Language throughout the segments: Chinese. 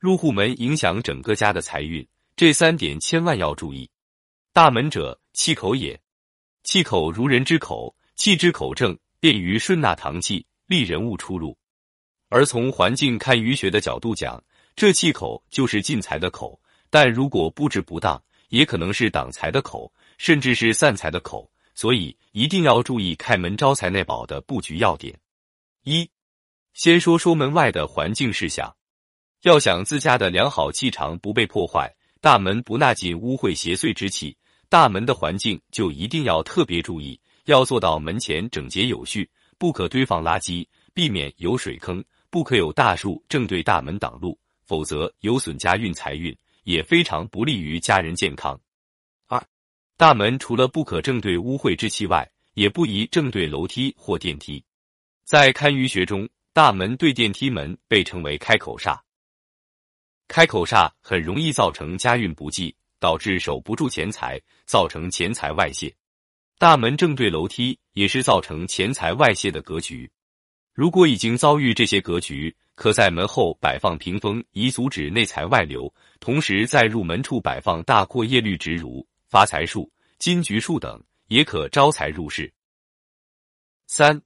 入户门影响整个家的财运，这三点千万要注意。大门者，气口也。气口如人之口，气之口正，便于顺纳堂气，利人物出入。而从环境看舆学的角度讲，这气口就是进财的口，但如果布置不当，也可能是挡财的口，甚至是散财的口。所以一定要注意开门招财内宝的布局要点。一，先说说门外的环境事项。要想自家的良好气场不被破坏，大门不纳进污秽邪祟之气。大门的环境就一定要特别注意，要做到门前整洁有序，不可堆放垃圾，避免有水坑，不可有大树正对大门挡路，否则有损家运财运，也非常不利于家人健康。二，大门除了不可正对污秽之气外，也不宜正对楼梯或电梯。在堪舆学中，大门对电梯门被称为开口煞，开口煞很容易造成家运不济。导致守不住钱财，造成钱财外泄。大门正对楼梯，也是造成钱财外泄的格局。如果已经遭遇这些格局，可在门后摆放屏风，以阻止内财外流。同时，在入门处摆放大阔叶绿植如发财树、金桔树等，也可招财入室。三、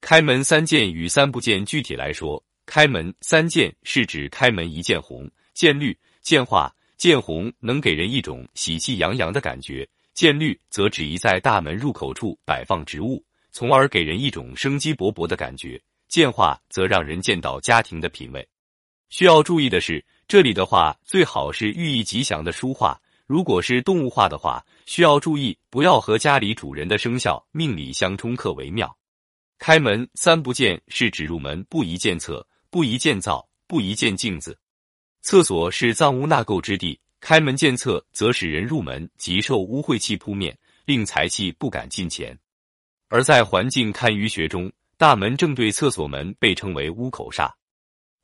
开门三件与三不见。具体来说，开门三见是指开门一见红、见绿、见化。见红能给人一种喜气洋洋的感觉，见绿则指宜在大门入口处摆放植物，从而给人一种生机勃勃的感觉。见画则让人见到家庭的品味。需要注意的是，这里的话最好是寓意吉祥的书画，如果是动物画的话，需要注意不要和家里主人的生肖命理相冲克为妙。开门三不见是指入门不宜见厕，不宜建造，不宜见镜子。厕所是脏污纳垢之地，开门见厕则使人入门即受污秽气扑面，令财气不敢进前。而在环境堪舆学中，大门正对厕所门被称为污口煞。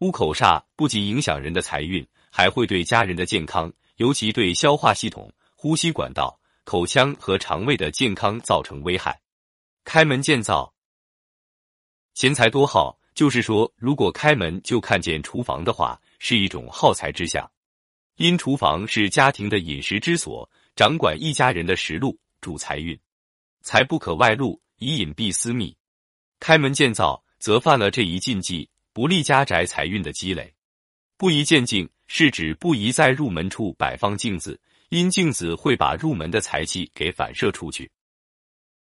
污口煞不仅影响人的财运，还会对家人的健康，尤其对消化系统、呼吸管道、口腔和肠胃的健康造成危害。开门见灶，钱财多耗，就是说，如果开门就看见厨房的话。是一种耗财之象，因厨房是家庭的饮食之所，掌管一家人的食禄，主财运，财不可外露，以隐蔽私密。开门见灶，则犯了这一禁忌，不利家宅财运的积累。不宜见镜，是指不宜在入门处摆放镜子，因镜子会把入门的财气给反射出去。